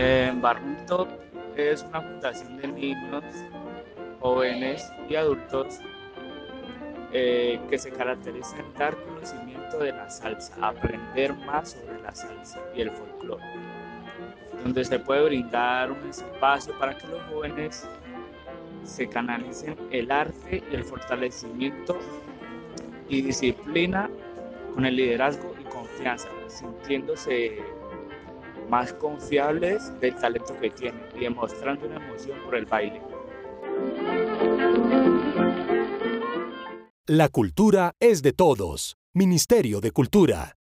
En Barrunto es una fundación de niños, jóvenes y adultos eh, que se caracteriza en dar conocimiento de la salsa, aprender más sobre la salsa y el folclore, donde se puede brindar un espacio para que los jóvenes se canalicen el arte y el fortalecimiento y disciplina con el liderazgo y confianza, sintiéndose más confiables del talento que tienen y demostrando una emoción por el baile. La cultura es de todos. Ministerio de Cultura.